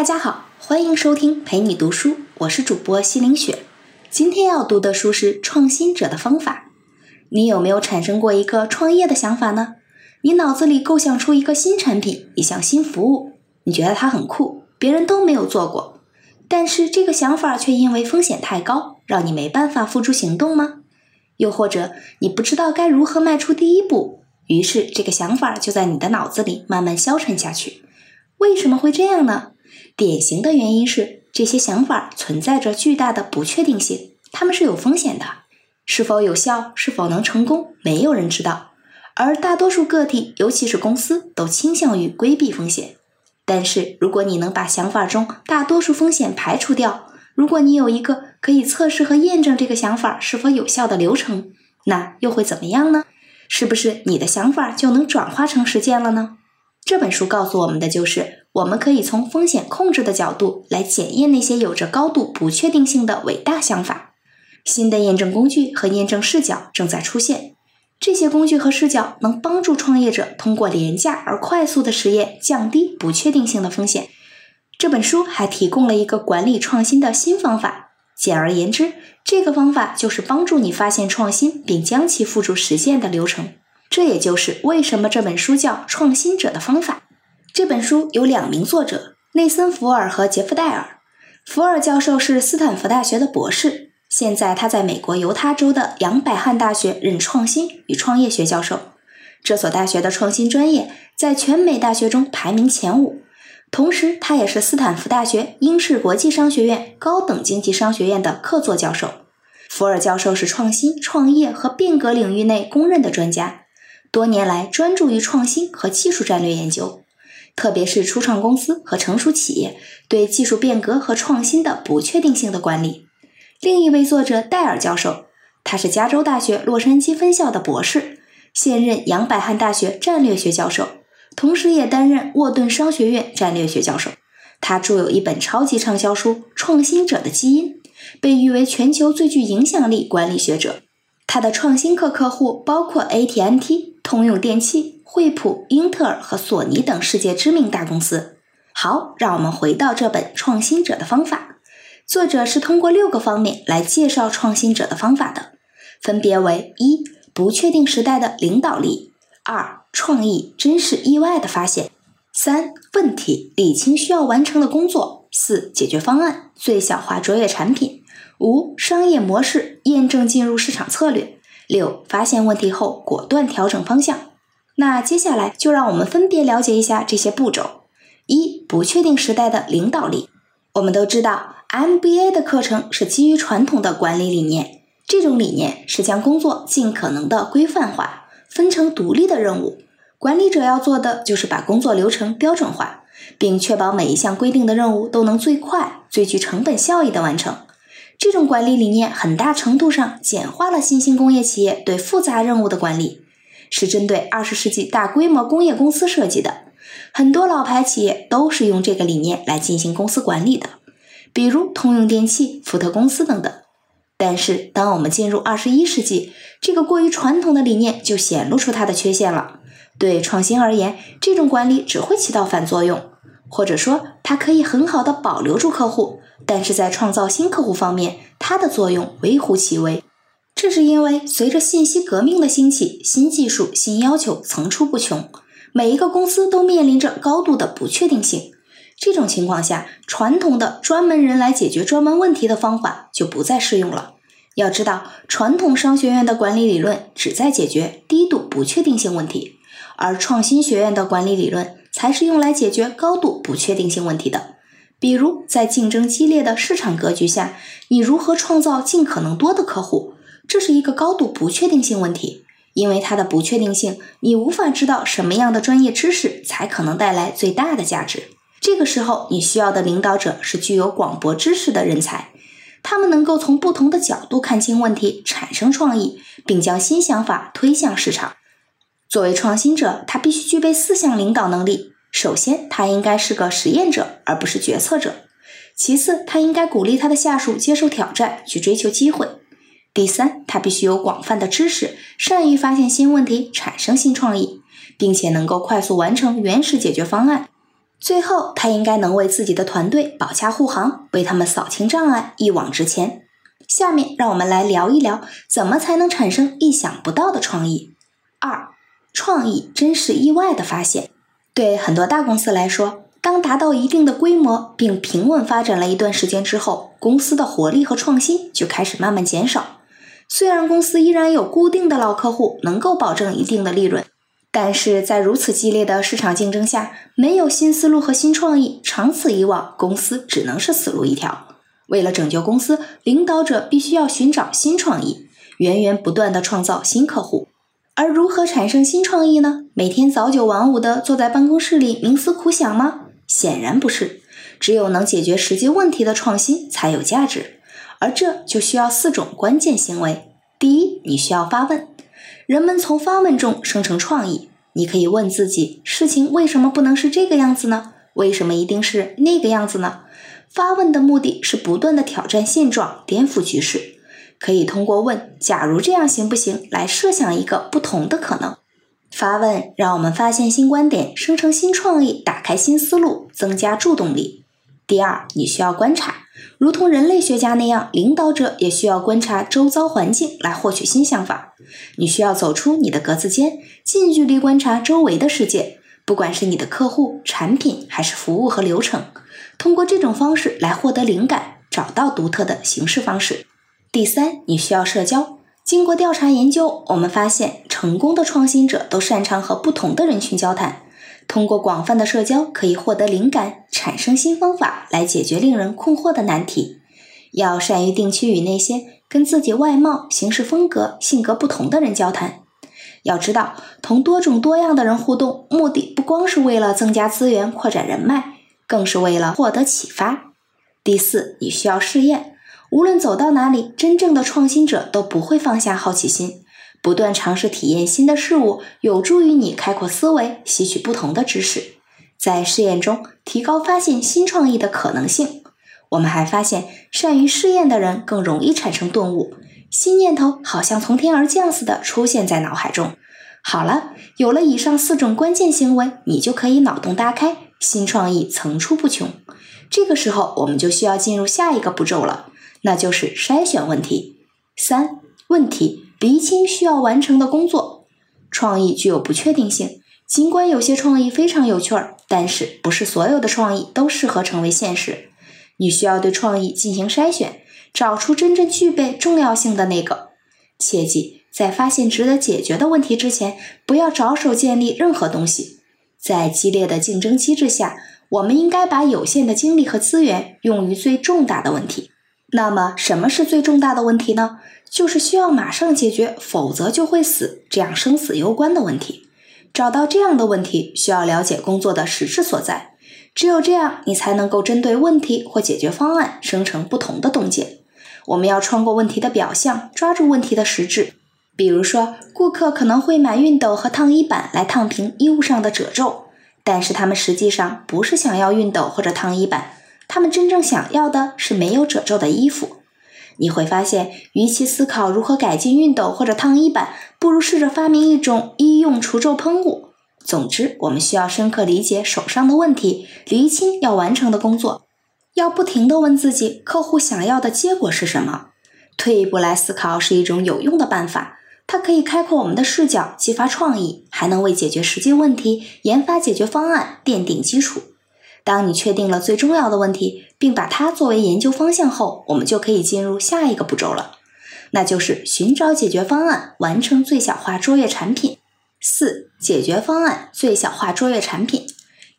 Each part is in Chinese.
大家好，欢迎收听陪你读书，我是主播西林雪。今天要读的书是《创新者的方法》。你有没有产生过一个创业的想法呢？你脑子里构想出一个新产品、一项新服务，你觉得它很酷，别人都没有做过，但是这个想法却因为风险太高，让你没办法付诸行动吗？又或者你不知道该如何迈出第一步，于是这个想法就在你的脑子里慢慢消沉下去。为什么会这样呢？典型的原因是这些想法存在着巨大的不确定性，它们是有风险的，是否有效，是否能成功，没有人知道。而大多数个体，尤其是公司，都倾向于规避风险。但是，如果你能把想法中大多数风险排除掉，如果你有一个可以测试和验证这个想法是否有效的流程，那又会怎么样呢？是不是你的想法就能转化成实践了呢？这本书告诉我们的就是，我们可以从风险控制的角度来检验那些有着高度不确定性的伟大想法。新的验证工具和验证视角正在出现，这些工具和视角能帮助创业者通过廉价而快速的实验降低不确定性的风险。这本书还提供了一个管理创新的新方法。简而言之，这个方法就是帮助你发现创新并将其付诸实践的流程。这也就是为什么这本书叫《创新者的方法》。这本书有两名作者，内森·福尔和杰夫·戴尔。福尔教授是斯坦福大学的博士，现在他在美国犹他州的杨百翰大学任创新与创业学教授。这所大学的创新专业在全美大学中排名前五，同时他也是斯坦福大学英式国际商学院高等经济商学院的客座教授。福尔教授是创新、创业和变革领域内公认的专家。多年来专注于创新和技术战略研究，特别是初创公司和成熟企业对技术变革和创新的不确定性的管理。另一位作者戴尔教授，他是加州大学洛杉矶分校的博士，现任杨百翰大学战略学教授，同时也担任沃顿商学院战略学教授。他著有一本超级畅销书《创新者的基因》，被誉为全球最具影响力管理学者。他的创新课客户包括 AT&T。通用电气、惠普、英特尔和索尼等世界知名大公司。好，让我们回到这本《创新者的方法》。作者是通过六个方面来介绍创新者的方法的，分别为：一、不确定时代的领导力；二、创意真实意外的发现；三、问题理清需要完成的工作；四、解决方案最小化卓越产品；五、商业模式验证进入市场策略。六，发现问题后果断调整方向。那接下来就让我们分别了解一下这些步骤。一，不确定时代的领导力。我们都知道，MBA 的课程是基于传统的管理理念，这种理念是将工作尽可能的规范化，分成独立的任务。管理者要做的就是把工作流程标准化，并确保每一项规定的任务都能最快、最具成本效益的完成。这种管理理念很大程度上简化了新兴工业企业对复杂任务的管理，是针对二十世纪大规模工业公司设计的。很多老牌企业都是用这个理念来进行公司管理的，比如通用电气、福特公司等等。但是，当我们进入二十一世纪，这个过于传统的理念就显露出它的缺陷了。对创新而言，这种管理只会起到反作用。或者说，它可以很好的保留住客户，但是在创造新客户方面，它的作用微乎其微。这是因为随着信息革命的兴起，新技术、新要求层出不穷，每一个公司都面临着高度的不确定性。这种情况下，传统的专门人来解决专门问题的方法就不再适用了。要知道，传统商学院的管理理论旨在解决低度不确定性问题，而创新学院的管理理论。才是用来解决高度不确定性问题的。比如，在竞争激烈的市场格局下，你如何创造尽可能多的客户？这是一个高度不确定性问题。因为它的不确定性，你无法知道什么样的专业知识才可能带来最大的价值。这个时候，你需要的领导者是具有广博知识的人才，他们能够从不同的角度看清问题，产生创意，并将新想法推向市场。作为创新者，他必须具备四项领导能力。首先，他应该是个实验者，而不是决策者。其次，他应该鼓励他的下属接受挑战，去追求机会。第三，他必须有广泛的知识，善于发现新问题，产生新创意，并且能够快速完成原始解决方案。最后，他应该能为自己的团队保驾护航，为他们扫清障碍，一往直前。下面让我们来聊一聊，怎么才能产生意想不到的创意。二，创意真是意外的发现。对很多大公司来说，当达到一定的规模并平稳发展了一段时间之后，公司的活力和创新就开始慢慢减少。虽然公司依然有固定的老客户，能够保证一定的利润。但是在如此激烈的市场竞争下，没有新思路和新创意，长此以往，公司只能是死路一条。为了拯救公司，领导者必须要寻找新创意，源源不断的创造新客户。而如何产生新创意呢？每天早九晚五的坐在办公室里冥思苦想吗？显然不是。只有能解决实际问题的创新才有价值，而这就需要四种关键行为。第一，你需要发问。人们从发问中生成创意。你可以问自己：事情为什么不能是这个样子呢？为什么一定是那个样子呢？发问的目的是不断的挑战现状，颠覆局势。可以通过问“假如这样行不行”来设想一个不同的可能。发问让我们发现新观点，生成新创意，打开新思路，增加助动力。第二，你需要观察。如同人类学家那样，领导者也需要观察周遭环境来获取新想法。你需要走出你的格子间，近距离观察周围的世界，不管是你的客户、产品还是服务和流程，通过这种方式来获得灵感，找到独特的行事方式。第三，你需要社交。经过调查研究，我们发现成功的创新者都擅长和不同的人群交谈。通过广泛的社交，可以获得灵感，产生新方法来解决令人困惑的难题。要善于定期与那些跟自己外貌、行事风格、性格不同的人交谈。要知道，同多种多样的人互动，目的不光是为了增加资源、扩展人脉，更是为了获得启发。第四，你需要试验。无论走到哪里，真正的创新者都不会放下好奇心。不断尝试体验新的事物，有助于你开阔思维，吸取不同的知识，在试验中提高发现新创意的可能性。我们还发现，善于试验的人更容易产生顿悟，新念头好像从天而降似的出现在脑海中。好了，有了以上四种关键行为，你就可以脑洞大开，新创意层出不穷。这个时候，我们就需要进入下一个步骤了，那就是筛选问题。三问题。厘清需要完成的工作。创意具有不确定性，尽管有些创意非常有趣儿，但是不是所有的创意都适合成为现实。你需要对创意进行筛选，找出真正具备重要性的那个。切记，在发现值得解决的问题之前，不要着手建立任何东西。在激烈的竞争机制下，我们应该把有限的精力和资源用于最重大的问题。那么，什么是最重大的问题呢？就是需要马上解决，否则就会死，这样生死攸关的问题。找到这样的问题，需要了解工作的实质所在。只有这样，你才能够针对问题或解决方案生成不同的洞见。我们要穿过问题的表象，抓住问题的实质。比如说，顾客可能会买熨斗和烫衣板来烫平衣物上的褶皱，但是他们实际上不是想要熨斗或者烫衣板，他们真正想要的是没有褶皱的衣服。你会发现，与其思考如何改进熨斗或者烫衣板，不如试着发明一种医用除皱喷雾。总之，我们需要深刻理解手上的问题，厘清要完成的工作，要不停地问自己：客户想要的结果是什么？退一步来思考是一种有用的办法，它可以开阔我们的视角，激发创意，还能为解决实际问题、研发解决方案奠定基础。当你确定了最重要的问题，并把它作为研究方向后，我们就可以进入下一个步骤了，那就是寻找解决方案，完成最小化卓越产品。四、解决方案最小化卓越产品。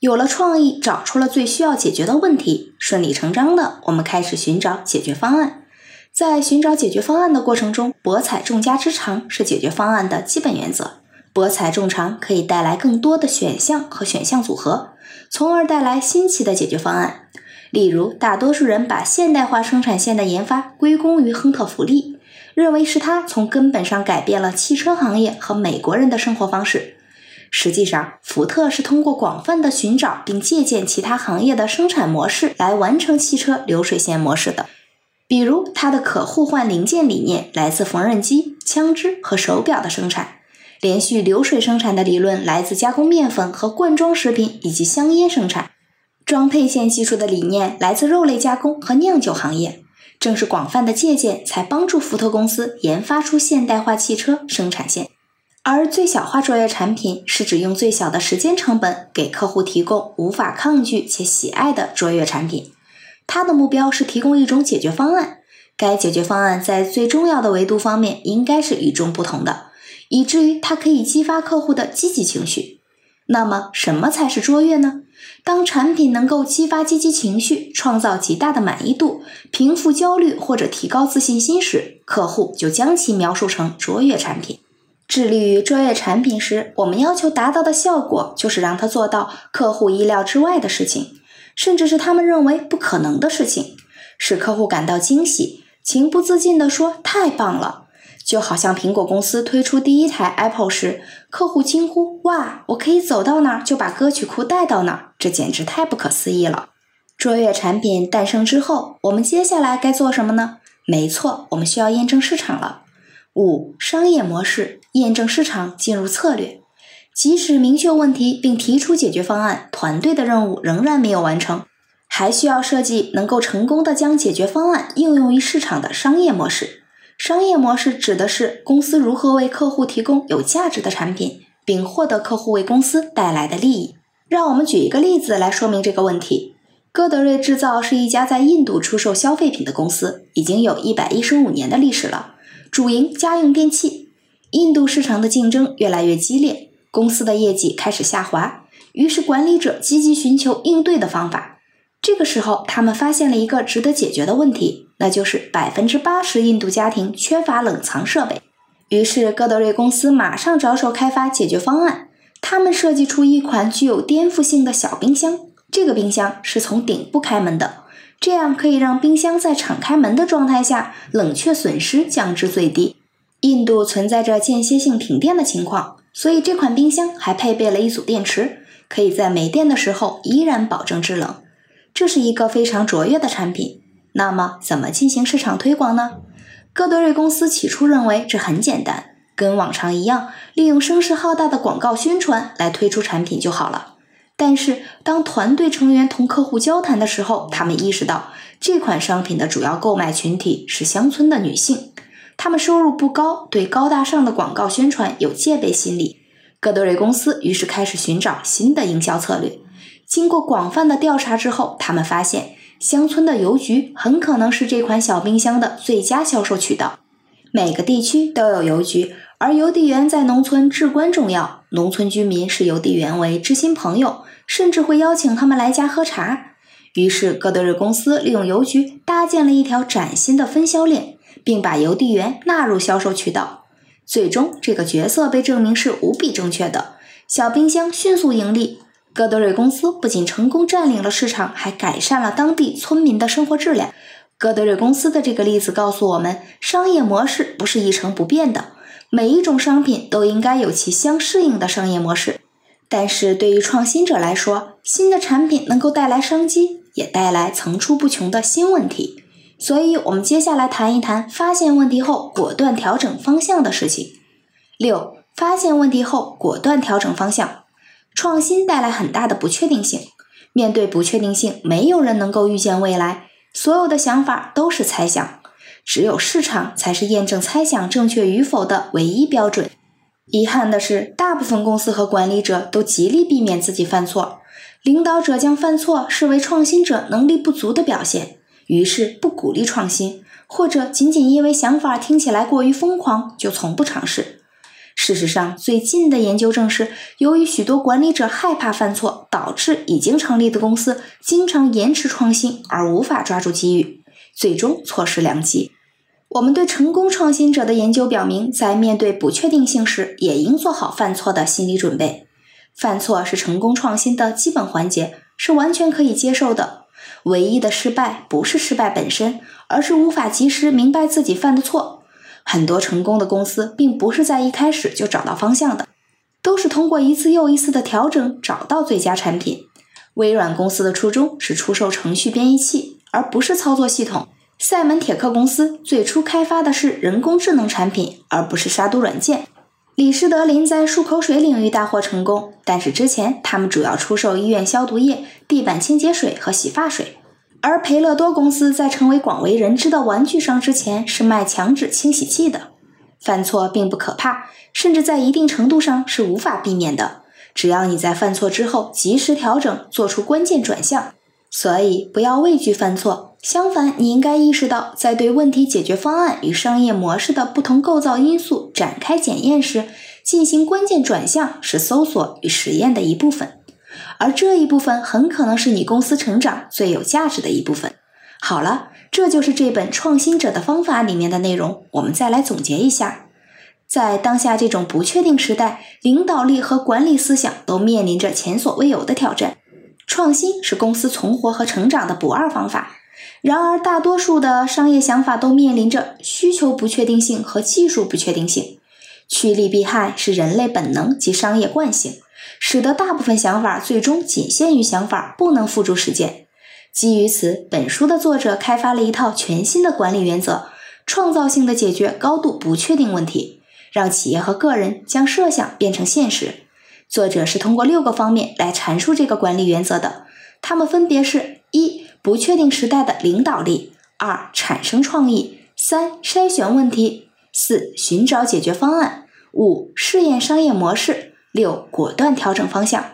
有了创意，找出了最需要解决的问题，顺理成章的，我们开始寻找解决方案。在寻找解决方案的过程中，博采众家之长是解决方案的基本原则。博采众长可以带来更多的选项和选项组合。从而带来新奇的解决方案。例如，大多数人把现代化生产线的研发归功于亨特·福利，认为是他从根本上改变了汽车行业和美国人的生活方式。实际上，福特是通过广泛的寻找并借鉴其他行业的生产模式来完成汽车流水线模式的。比如，他的可互换零件理念来自缝纫机、枪支和手表的生产。连续流水生产的理论来自加工面粉和罐装食品以及香烟生产。装配线技术的理念来自肉类加工和酿酒行业，正是广泛的借鉴才帮助福特公司研发出现代化汽车生产线。而最小化卓越产品是指用最小的时间成本给客户提供无法抗拒且喜爱的卓越产品。它的目标是提供一种解决方案，该解决方案在最重要的维度方面应该是与众不同的，以至于它可以激发客户的积极情绪。那么，什么才是卓越呢？当产品能够激发积极情绪，创造极大的满意度，平复焦虑或者提高自信心时，客户就将其描述成卓越产品。致力于卓越产品时，我们要求达到的效果就是让它做到客户意料之外的事情，甚至是他们认为不可能的事情，使客户感到惊喜，情不自禁地说：“太棒了！”就好像苹果公司推出第一台 Apple 时，客户惊呼：“哇，我可以走到哪儿就把歌曲库带到哪儿，这简直太不可思议了！”卓越产品诞生之后，我们接下来该做什么呢？没错，我们需要验证市场了。五、商业模式验证市场进入策略。即使明确问题并提出解决方案，团队的任务仍然没有完成，还需要设计能够成功的将解决方案应用于市场的商业模式。商业模式指的是公司如何为客户提供有价值的产品，并获得客户为公司带来的利益。让我们举一个例子来说明这个问题。戈德瑞制造是一家在印度出售消费品的公司，已经有一百一十五年的历史了。主营家用电器，印度市场的竞争越来越激烈，公司的业绩开始下滑，于是管理者积极寻求应对的方法。这个时候，他们发现了一个值得解决的问题，那就是百分之八十印度家庭缺乏冷藏设备。于是，戈德瑞公司马上着手开发解决方案。他们设计出一款具有颠覆性的小冰箱，这个冰箱是从顶部开门的。这样可以让冰箱在敞开门的状态下，冷却损失降至最低。印度存在着间歇性停电的情况，所以这款冰箱还配备了一组电池，可以在没电的时候依然保证制冷。这是一个非常卓越的产品。那么，怎么进行市场推广呢？戈德瑞公司起初认为这很简单，跟往常一样，利用声势浩大的广告宣传来推出产品就好了。但是，当团队成员同客户交谈的时候，他们意识到这款商品的主要购买群体是乡村的女性，她们收入不高，对高大上的广告宣传有戒备心理。戈德瑞公司于是开始寻找新的营销策略。经过广泛的调查之后，他们发现乡村的邮局很可能是这款小冰箱的最佳销售渠道。每个地区都有邮局，而邮递员在农村至关重要。农村居民视邮递员为知心朋友。甚至会邀请他们来家喝茶。于是，戈德瑞公司利用邮局搭建了一条崭新的分销链，并把邮递员纳入销售渠道。最终，这个决策被证明是无比正确的。小冰箱迅速盈利。戈德瑞公司不仅成功占领了市场，还改善了当地村民的生活质量。戈德瑞公司的这个例子告诉我们，商业模式不是一成不变的，每一种商品都应该有其相适应的商业模式。但是对于创新者来说，新的产品能够带来商机，也带来层出不穷的新问题。所以，我们接下来谈一谈发现问题后果断调整方向的事情。六、发现问题后果断调整方向。创新带来很大的不确定性，面对不确定性，没有人能够预见未来，所有的想法都是猜想，只有市场才是验证猜想正确与否的唯一标准。遗憾的是，大部分公司和管理者都极力避免自己犯错。领导者将犯错视为创新者能力不足的表现，于是不鼓励创新，或者仅仅因为想法听起来过于疯狂，就从不尝试。事实上，最近的研究证实，由于许多管理者害怕犯错，导致已经成立的公司经常延迟创新，而无法抓住机遇，最终错失良机。我们对成功创新者的研究表明，在面对不确定性时，也应做好犯错的心理准备。犯错是成功创新的基本环节，是完全可以接受的。唯一的失败不是失败本身，而是无法及时明白自己犯的错。很多成功的公司并不是在一开始就找到方向的，都是通过一次又一次的调整找到最佳产品。微软公司的初衷是出售程序编译器，而不是操作系统。赛门铁克公司最初开发的是人工智能产品，而不是杀毒软件。李施德林在漱口水领域大获成功，但是之前他们主要出售医院消毒液、地板清洁水和洗发水。而培乐多公司在成为广为人知的玩具商之前，是卖墙纸清洗剂的。犯错并不可怕，甚至在一定程度上是无法避免的。只要你在犯错之后及时调整，做出关键转向。所以不要畏惧犯错，相反，你应该意识到，在对问题解决方案与商业模式的不同构造因素展开检验时，进行关键转向是搜索与实验的一部分，而这一部分很可能是你公司成长最有价值的一部分。好了，这就是这本《创新者的方法》里面的内容。我们再来总结一下，在当下这种不确定时代，领导力和管理思想都面临着前所未有的挑战。创新是公司存活和成长的不二方法。然而，大多数的商业想法都面临着需求不确定性和技术不确定性。趋利避害是人类本能及商业惯性，使得大部分想法最终仅限于想法，不能付诸实践。基于此，本书的作者开发了一套全新的管理原则，创造性的解决高度不确定问题，让企业和个人将设想变成现实。作者是通过六个方面来阐述这个管理原则的，它们分别是：一、不确定时代的领导力；二、产生创意；三、筛选问题；四、寻找解决方案；五、试验商业模式；六、果断调整方向。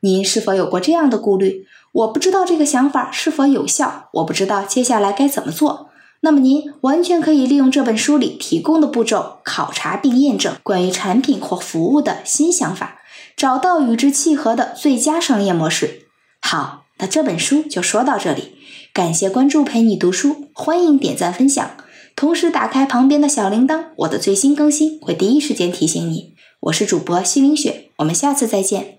您是否有过这样的顾虑？我不知道这个想法是否有效，我不知道接下来该怎么做。那么您完全可以利用这本书里提供的步骤，考察并验证关于产品或服务的新想法。找到与之契合的最佳商业模式。好，那这本书就说到这里。感谢关注，陪你读书，欢迎点赞分享，同时打开旁边的小铃铛，我的最新更新会第一时间提醒你。我是主播西林雪，我们下次再见。